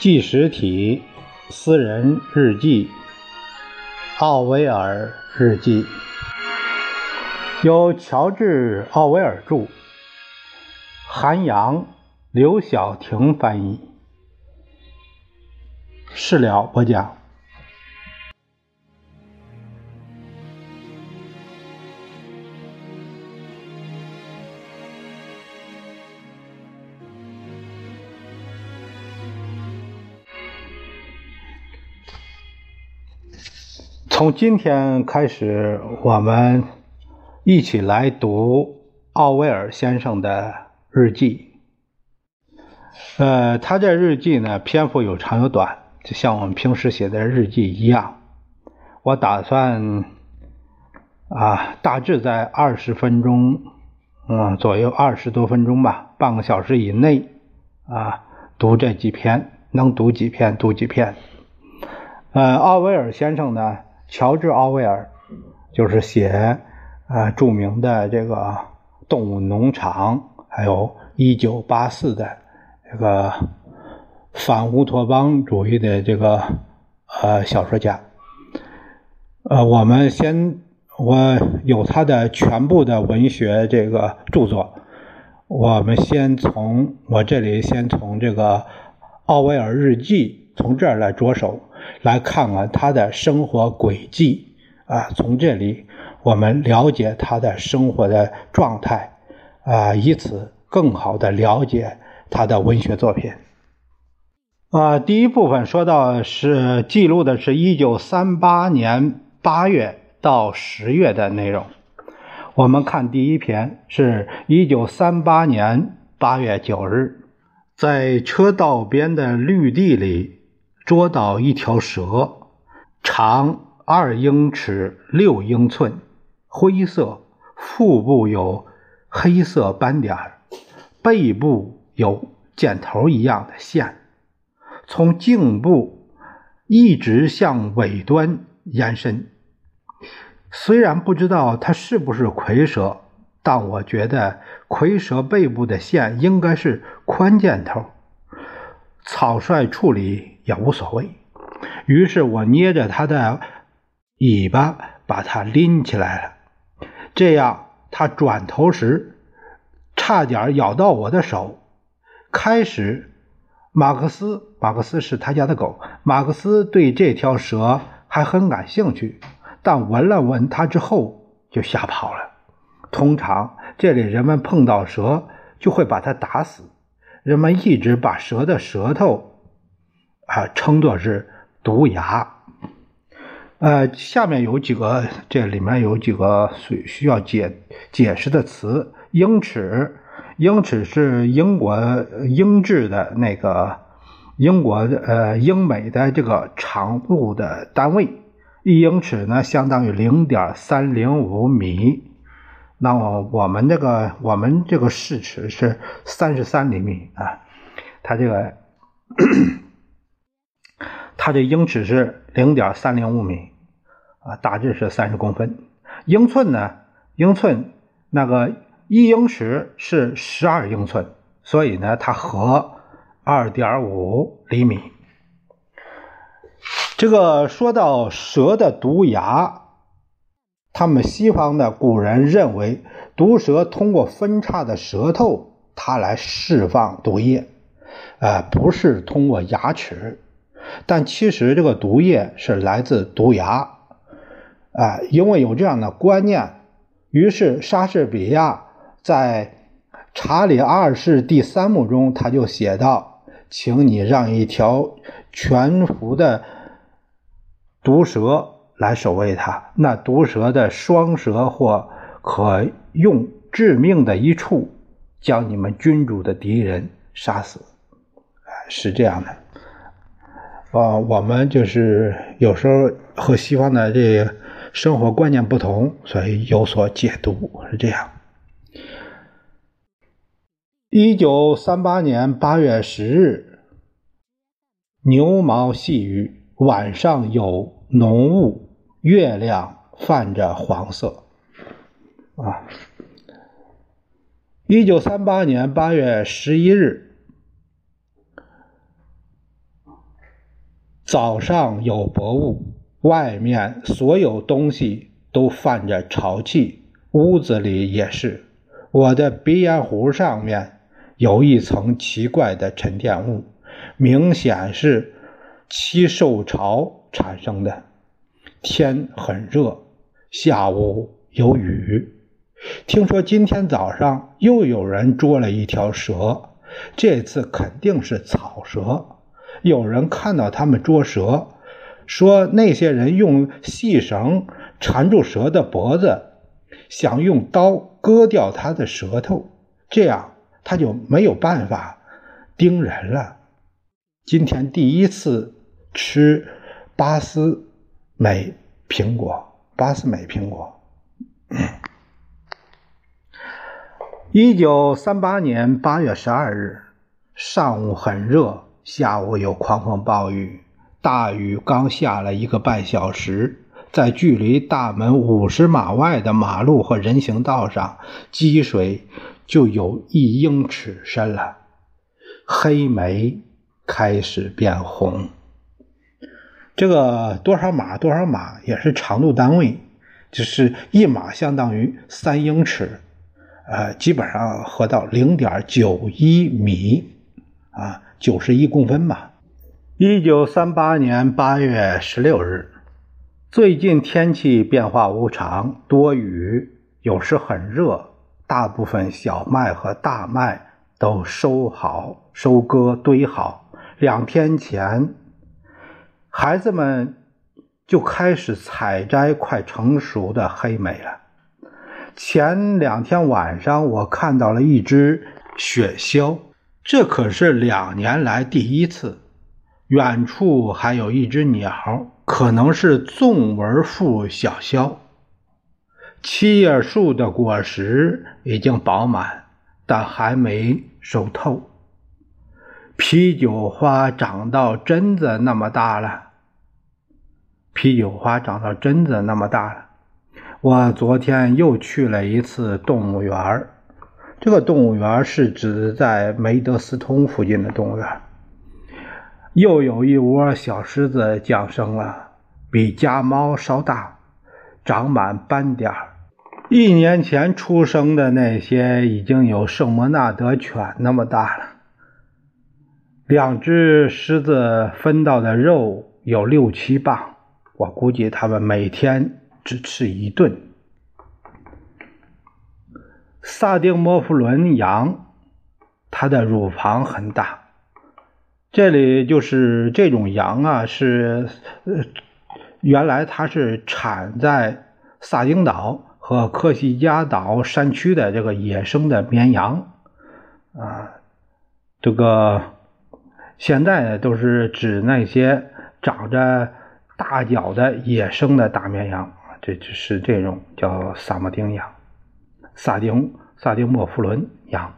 纪实体私人日记，奥威尔日记，由乔治·奥威尔著，韩阳、刘晓婷翻译，事了播讲。从今天开始，我们一起来读奥威尔先生的日记。呃，他这日记呢，篇幅有长有短，就像我们平时写的日记一样。我打算啊，大致在二十分钟，嗯，左右二十多分钟吧，半个小时以内啊，读这几篇，能读几篇读几篇。呃，奥威尔先生呢？乔治·奥威尔就是写呃著名的这个《动物农场》，还有一九八四的这个反乌托邦主义的这个呃小说家。呃，我们先我有他的全部的文学这个著作，我们先从我这里先从这个奥威尔日记从这儿来着手。来看看他的生活轨迹啊，从这里我们了解他的生活的状态啊，以此更好的了解他的文学作品。啊，第一部分说到是记录的是一九三八年八月到十月的内容。我们看第一篇是一九三八年八月九日，在车道边的绿地里。捉到一条蛇，长二英尺六英寸，灰色，腹部有黑色斑点，背部有箭头一样的线，从颈部一直向尾端延伸。虽然不知道它是不是蝰蛇，但我觉得蝰蛇背部的线应该是宽箭头。草率处理。也无所谓，于是我捏着它的尾巴，把它拎起来了。这样，它转头时差点咬到我的手。开始，马克思，马克思是他家的狗。马克思对这条蛇还很感兴趣，但闻了闻它之后就吓跑了。通常，这里人们碰到蛇就会把它打死。人们一直把蛇的舌头。啊，称作是毒牙。呃，下面有几个，这里面有几个需需要解解释的词。英尺，英尺是英国英制的那个英国呃英美的这个长度的单位。一英尺呢，相当于零点三零五米。那么我们这个我们这个试尺是三十三厘米啊，它这个。它的英尺是零点三零五米，啊，大致是三十公分。英寸呢？英寸那个一英尺是十二英寸，所以呢，它合二点五厘米。这个说到蛇的毒牙，他们西方的古人认为，毒蛇通过分叉的舌头，它来释放毒液，呃，不是通过牙齿。但其实这个毒液是来自毒牙，啊，因为有这样的观念，于是莎士比亚在《查理二世第三幕》中他就写道：“请你让一条全服的毒蛇来守卫他，那毒蛇的双舌或可用致命的一触将你们君主的敌人杀死。”是这样的。啊，我们就是有时候和西方的这个生活观念不同，所以有所解读是这样。一九三八年八月十日，牛毛细雨，晚上有浓雾，月亮泛着黄色。啊，一九三八年八月十一日。早上有薄雾，外面所有东西都泛着潮气，屋子里也是。我的鼻烟壶上面有一层奇怪的沉淀物，明显是气受潮产生的。天很热，下午有雨。听说今天早上又有人捉了一条蛇，这次肯定是草蛇。有人看到他们捉蛇，说那些人用细绳缠住蛇的脖子，想用刀割掉它的舌头，这样他就没有办法叮人了。今天第一次吃巴斯美苹果，巴斯美苹果。一九三八年八月十二日上午很热。下午有狂风暴雨，大雨刚下了一个半小时，在距离大门五十码外的马路和人行道上，积水就有一英尺深了。黑莓开始变红。这个多少码多少码也是长度单位，就是一码相当于三英尺，呃，基本上合到零点九一米啊。九十一公分吧。一九三八年八月十六日，最近天气变化无常，多雨，有时很热。大部分小麦和大麦都收好、收割、堆好。两天前，孩子们就开始采摘快成熟的黑莓了。前两天晚上，我看到了一只雪鸮。这可是两年来第一次。远处还有一只鸟，可能是纵纹腹小鸮。七叶树的果实已经饱满，但还没熟透。啤酒花长到榛子那么大了。啤酒花长到榛子那么大了。我昨天又去了一次动物园这个动物园是指在梅德斯通附近的动物园。又有一窝小狮子降生了，比家猫稍大，长满斑点一年前出生的那些已经有圣莫纳德犬那么大了。两只狮子分到的肉有六七磅，我估计它们每天只吃一顿。萨丁莫夫伦羊，它的乳房很大。这里就是这种羊啊，是呃，原来它是产在萨丁岛和科西嘉岛山区的这个野生的绵羊啊。这个现在，都是指那些长着大脚的野生的大绵羊这就是这种叫萨摩丁羊。萨丁萨丁莫夫伦羊，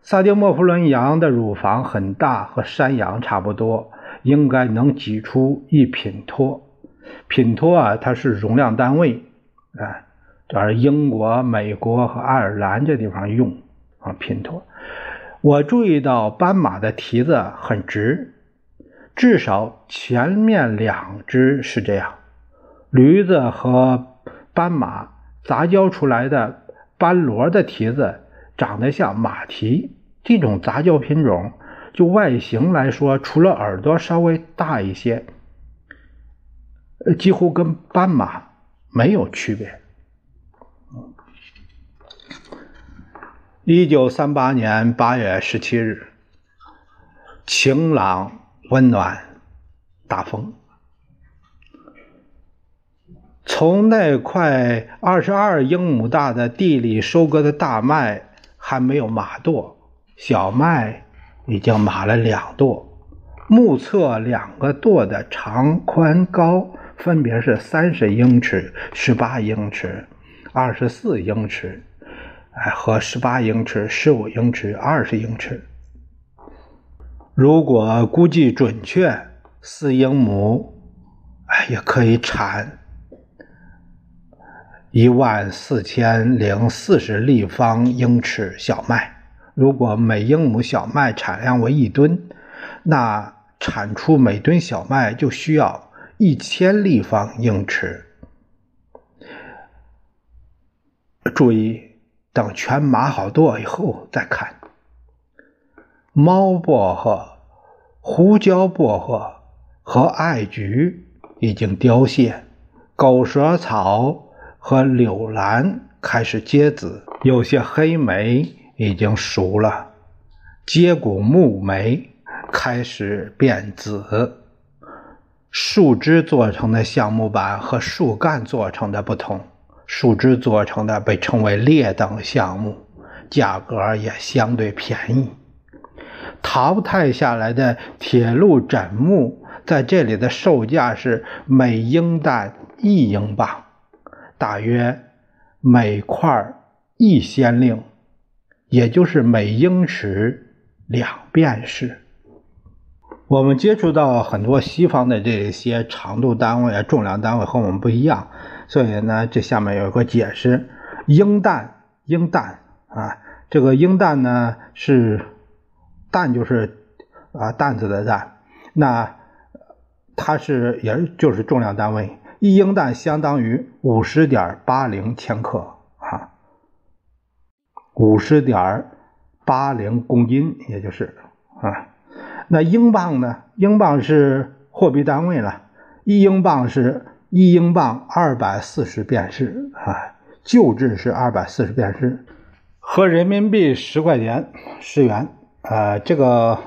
萨丁莫夫伦羊的乳房很大，和山羊差不多，应该能挤出一品托。品托啊，它是容量单位，哎，这是英国、美国和爱尔兰这地方用啊。品托，我注意到斑马的蹄子很直，至少前面两只是这样。驴子和斑马杂交出来的。斑罗的蹄子长得像马蹄，这种杂交品种就外形来说，除了耳朵稍微大一些，几乎跟斑马没有区别。一九三八年八月十七日，晴朗温暖，大风。从那块二十二英亩大的地里收割的大麦还没有码垛，小麦已经码了两垛。目测两个垛的长、宽、高分别是三十英尺、十八英尺、二十四英尺，哎，和十八英尺、十五英尺、二十英尺。如果估计准确，四英亩，哎，也可以产。一万四千零四十立方英尺小麦，如果每英亩小麦产量为一吨，那产出每吨小麦就需要一千立方英尺。注意，等全码好多以后再看。猫薄荷、胡椒薄荷和艾菊已经凋谢，狗舌草和柳兰开始结籽，有些黑莓已经熟了，接骨木莓开始变紫。树枝做成的橡木板和树干做成的不同。树枝做成的被称为劣等橡木，价格也相对便宜。淘汰下来的铁路枕木在这里的售价是每英担一英镑，大约每块一先令，也就是每英尺两便士。我们接触到很多西方的这些长度单位啊、重量单位和我们不一样。所以呢，这下面有个解释：英担，英担啊，这个英担呢是担就是啊担子的担，那它是也就是重量单位，一英担相当于五十点八零千克啊，五十点八零公斤，也就是啊，那英镑呢？英镑是货币单位了，一英镑是。一英镑二百四十便士啊，旧制是二百四十便士，和人民币十块钱十元啊，这个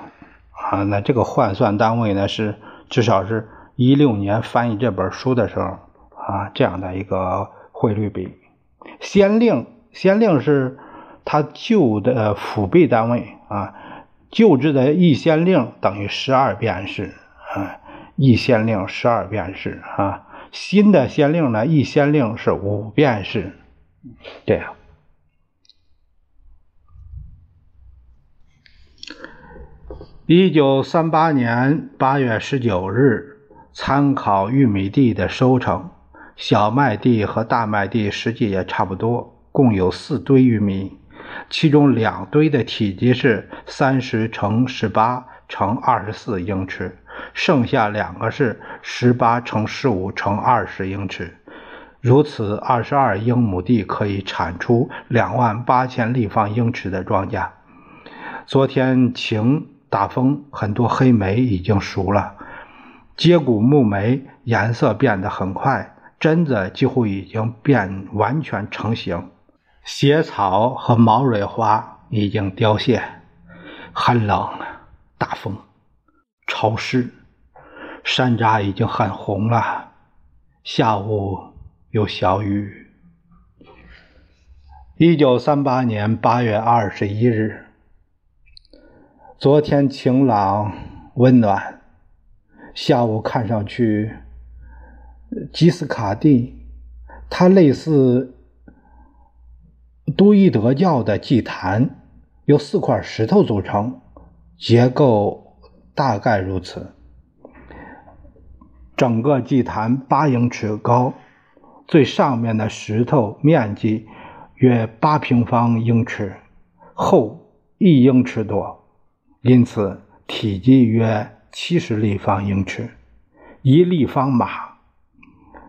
啊，那这个换算单位呢是至少是一六年翻译这本书的时候啊这样的一个汇率比。先令先令是它旧的辅币单位啊，旧制的一先令等于十二便士啊，一先令十二便士啊。新的先令呢，一先令是五便士，这样。一九三八年八月十九日，参考玉米地的收成，小麦地和大麦地实际也差不多，共有四堆玉米，其中两堆的体积是三十乘十八乘二十四英尺。剩下两个是十八乘十五乘二十英尺，如此二十二英亩地可以产出两万八千立方英尺的庄稼。昨天晴大风，很多黑莓已经熟了，接骨木莓颜色变得很快，榛子几乎已经变完全成型，血草和毛蕊花已经凋谢。寒冷，大风，潮湿。山楂已经很红了，下午有小雨。一九三八年八月二十一日，昨天晴朗温暖，下午看上去，吉斯卡蒂，它类似都伊德教的祭坛，由四块石头组成，结构大概如此。整个祭坛八英尺高，最上面的石头面积约八平方英尺，厚一英尺多，因此体积约七十立方英尺。一立方码，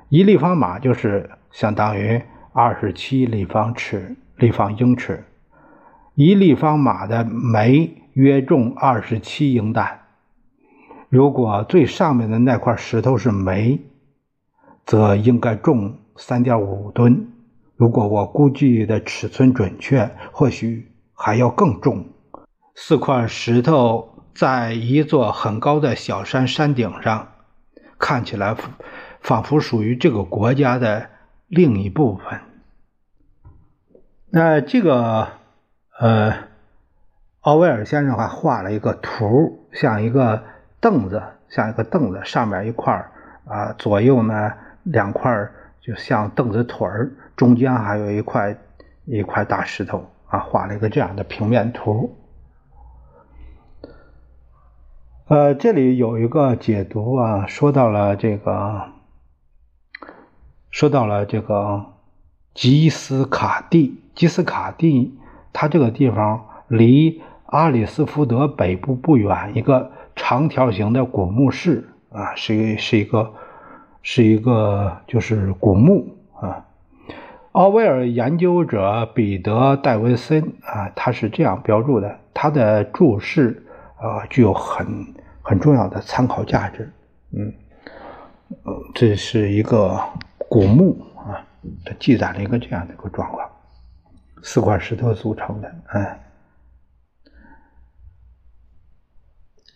一立方码就是相当于二十七立方尺立方英尺。一立方码的煤约重二十七英担。如果最上面的那块石头是煤，则应该重三点五吨。如果我估计的尺寸准确，或许还要更重。四块石头在一座很高的小山山顶上，看起来仿佛属于这个国家的另一部分。那这个，呃，奥威尔先生还画了一个图，像一个。凳子像一个凳子，上面一块啊，左右呢两块就像凳子腿儿，中间还有一块一块大石头啊，画了一个这样的平面图。呃，这里有一个解读啊，说到了这个，说到了这个吉斯卡蒂，吉斯卡蒂，它这个地方离阿里斯福德北部不远，一个。长条形的古墓室啊，是一是一个是一个就是古墓啊。奥威尔研究者彼得·戴维森啊，他是这样标注的，他的注释啊具有很很重要的参考价值。嗯，呃，这是一个古墓啊，它记载了一个这样的一个状况，四块石头组成的，哎。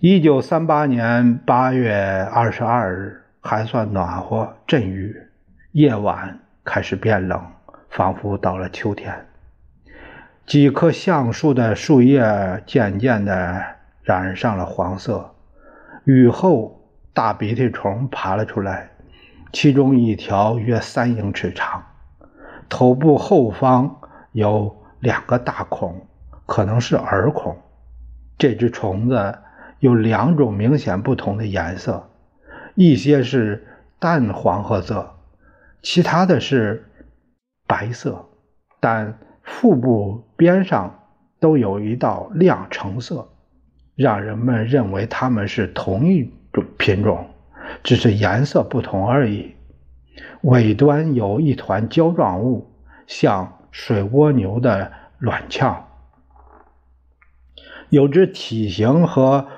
一九三八年八月二十二日，还算暖和，阵雨。夜晚开始变冷，仿佛到了秋天。几棵橡树的树叶渐渐的染上了黄色。雨后，大鼻涕虫爬了出来，其中一条约三英尺长，头部后方有两个大孔，可能是耳孔。这只虫子。有两种明显不同的颜色，一些是淡黄褐色，其他的是白色，但腹部边上都有一道亮橙色，让人们认为它们是同一种品种，只是颜色不同而已。尾端有一团胶状物，像水蜗牛的卵鞘，有只体型和。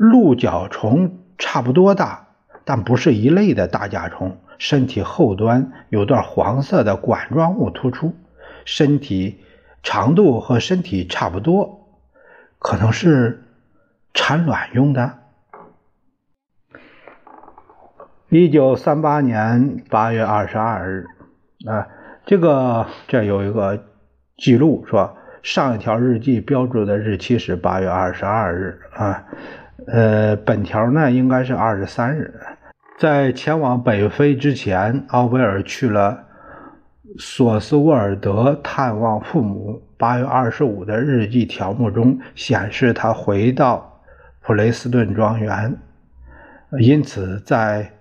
鹿角虫差不多大，但不是一类的大甲虫。身体后端有段黄色的管状物突出，身体长度和身体差不多，可能是产卵用的。一九三八年八月二十二日，啊，这个这有一个记录说，上一条日记标注的日期是八月二十二日啊。呃，本条呢应该是二十三日，在前往北非之前，奥威尔去了索斯沃尔德探望父母。八月二十五的日记条目中显示他回到普雷斯顿庄园，因此在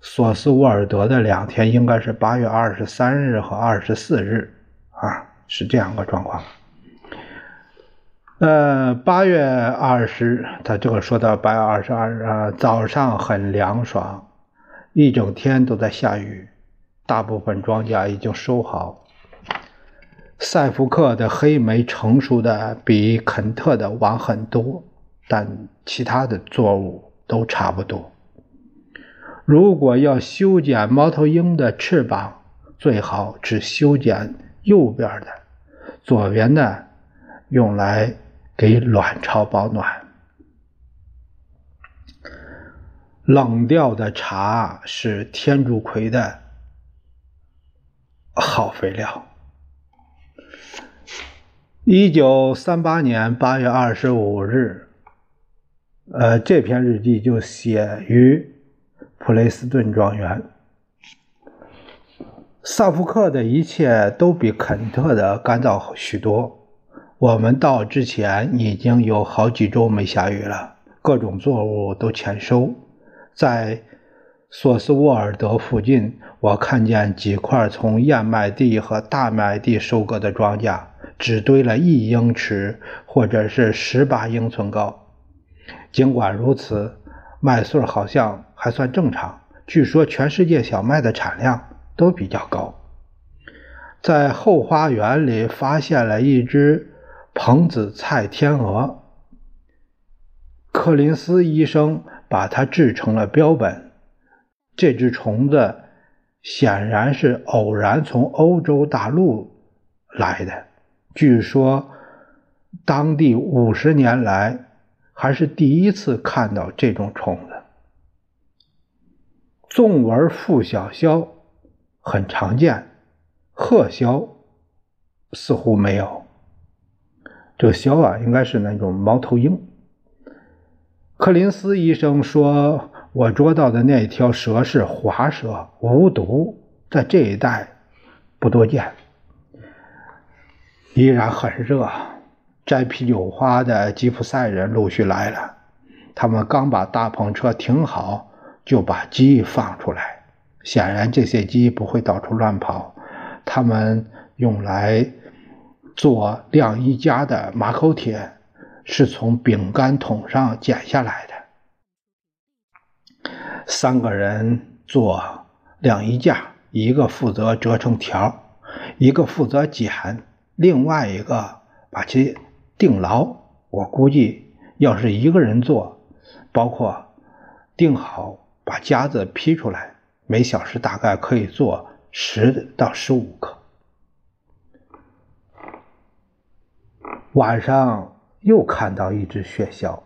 索斯沃尔德的两天应该是八月二十三日和二十四日啊，是这样个状况。呃，八月二十，他这个说到八月二十二日，早上很凉爽，一整天都在下雨，大部分庄稼已经收好。塞福克的黑莓成熟的比肯特的晚很多，但其他的作物都差不多。如果要修剪猫头鹰的翅膀，最好只修剪右边的，左边的用来。给卵巢保暖。冷掉的茶是天竺葵的好肥料。一九三八年八月二十五日，呃，这篇日记就写于普雷斯顿庄园。萨福克的一切都比肯特的干燥许多。我们到之前已经有好几周没下雨了，各种作物都欠收。在索斯沃尔德附近，我看见几块从燕麦地和大麦地收割的庄稼，只堆了一英尺或者是十八英寸高。尽管如此，麦穗好像还算正常。据说全世界小麦的产量都比较高。在后花园里发现了一只。蓬子菜天鹅，柯林斯医生把它制成了标本。这只虫子显然是偶然从欧洲大陆来的，据说当地五十年来还是第一次看到这种虫子。纵纹腹小鸮很常见，褐鸮似乎没有。这个枭啊，应该是那种猫头鹰。柯林斯医生说：“我捉到的那条蛇是滑蛇，无毒，在这一带不多见。”依然很热，摘啤酒花的吉普赛人陆续来了。他们刚把大篷车停好，就把鸡放出来。显然，这些鸡不会到处乱跑，他们用来。做晾衣架的马口铁，是从饼干桶上剪下来的。三个人做晾衣架，一个负责折成条，一个负责剪，另外一个把其定牢。我估计，要是一个人做，包括定好，把夹子劈出来，每小时大概可以做十到十五个。晚上又看到一只雪鸮。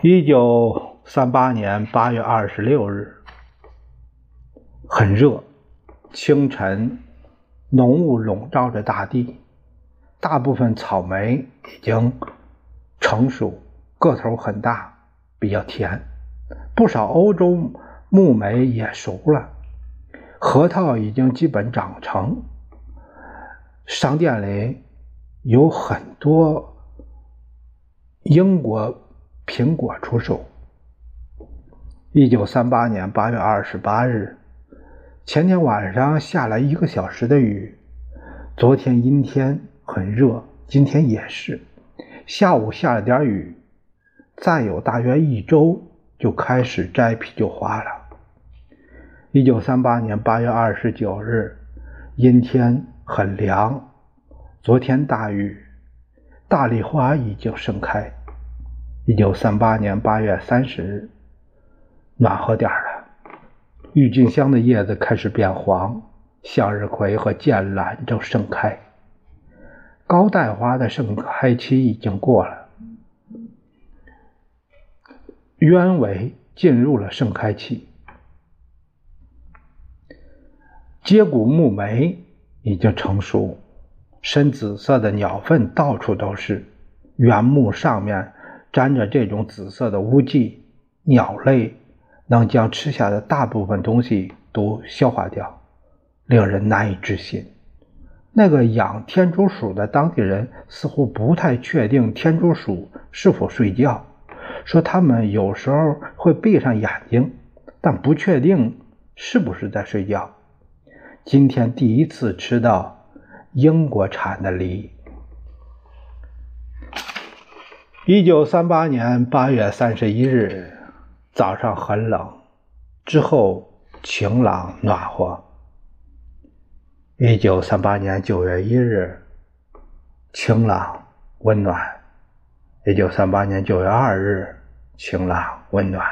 一九三八年八月二十六日，很热，清晨，浓雾笼罩着大地，大部分草莓已经成熟，个头很大，比较甜。不少欧洲木莓也熟了，核桃已经基本长成。商店里有很多英国。苹果出售。一九三八年八月二十八日，前天晚上下了一个小时的雨，昨天阴天很热，今天也是。下午下了点雨，再有大约一周就开始摘啤酒花了。一九三八年八月二十九日，阴天很凉，昨天大雨，大丽花已经盛开。一九三八年八月三十日，暖和点了。郁金香的叶子开始变黄，向日葵和剑兰正盛开。高带花的盛开期已经过了，鸢尾进入了盛开期。接骨木莓已经成熟，深紫色的鸟粪到处都是，原木上面。沾着这种紫色的污迹，鸟类能将吃下的大部分东西都消化掉，令人难以置信。那个养天竺鼠的当地人似乎不太确定天竺鼠是否睡觉，说他们有时候会闭上眼睛，但不确定是不是在睡觉。今天第一次吃到英国产的梨。一九三八年八月三十一日早上很冷，之后晴朗暖和。一九三八年九月一日晴朗温暖。一九三八年九月二日晴朗温暖。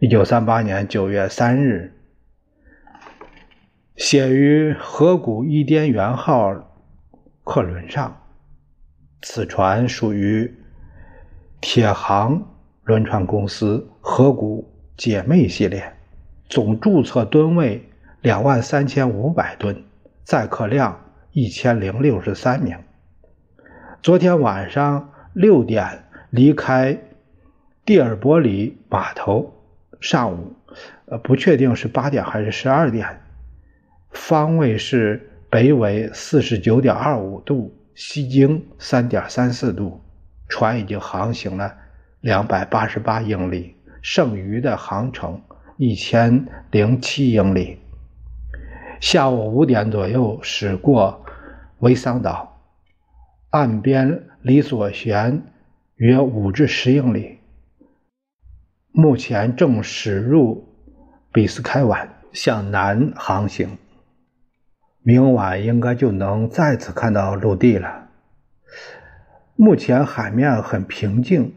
一九三八年九月三日写于河谷伊甸园号客轮上，此船属于。铁航轮船公司河谷姐妹系列，总注册吨位两万三千五百吨，载客量一千零六十三名。昨天晚上六点离开蒂尔伯里码头，上午，呃，不确定是八点还是十二点，方位是北纬四十九点二五度，西经三点三四度。船已经航行了两百八十八英里，剩余的航程一千零七英里。下午五点左右驶过维桑岛，岸边离所悬约五至十英里。目前正驶入比斯开湾，向南航行。明晚应该就能再次看到陆地了。目前海面很平静，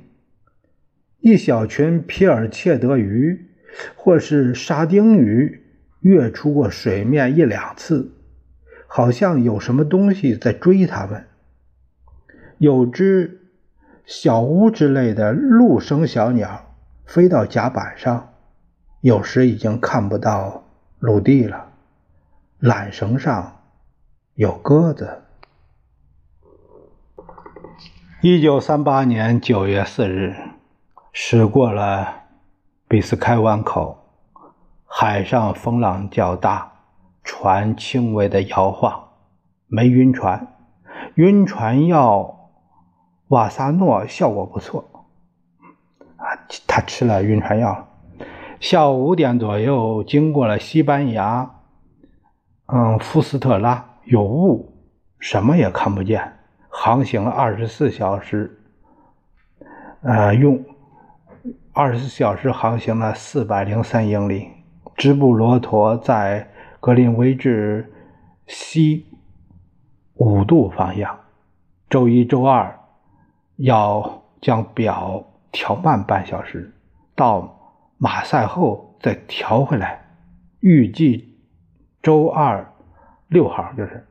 一小群皮尔切德鱼或是沙丁鱼跃出过水面一两次，好像有什么东西在追它们。有只小乌之类的陆生小鸟飞到甲板上，有时已经看不到陆地了。缆绳上有鸽子。一九三八年九月四日，驶过了比斯开湾口，海上风浪较大，船轻微的摇晃，没晕船。晕船药瓦萨诺效果不错，啊，他吃了晕船药。下午五点左右，经过了西班牙，嗯，福斯特拉，有雾，什么也看不见，航行了二十四小时，呃，用二十四小时航行了四百零三英里。直布罗陀在格林威治西五度方向。周一、周二要将表调慢半小时，到马赛后再调回来。预计周二六号就是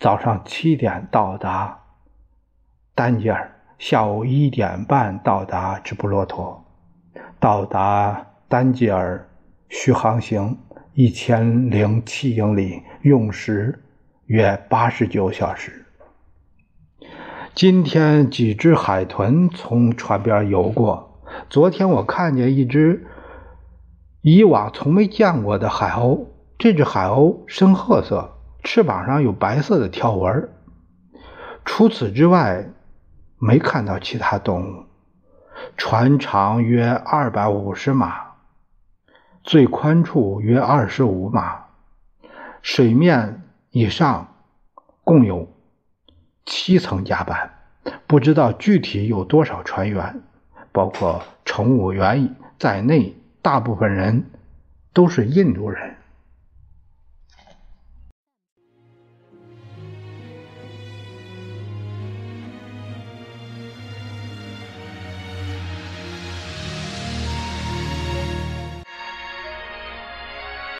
早上七点到达丹吉尔，下午一点半到达直布罗陀。到达丹吉尔需航行一千零七英里，用时约八十九小时。今天几只海豚从船边游过。昨天我看见一只以往从没见过的海鸥，这只海鸥深褐色，翅膀上有白色的条纹。除此之外，没看到其他动物。船长约二百五十码，最宽处约二十五码，水面以上共有七层甲板，不知道具体有多少船员，包括乘务员在内，大部分人都是印度人。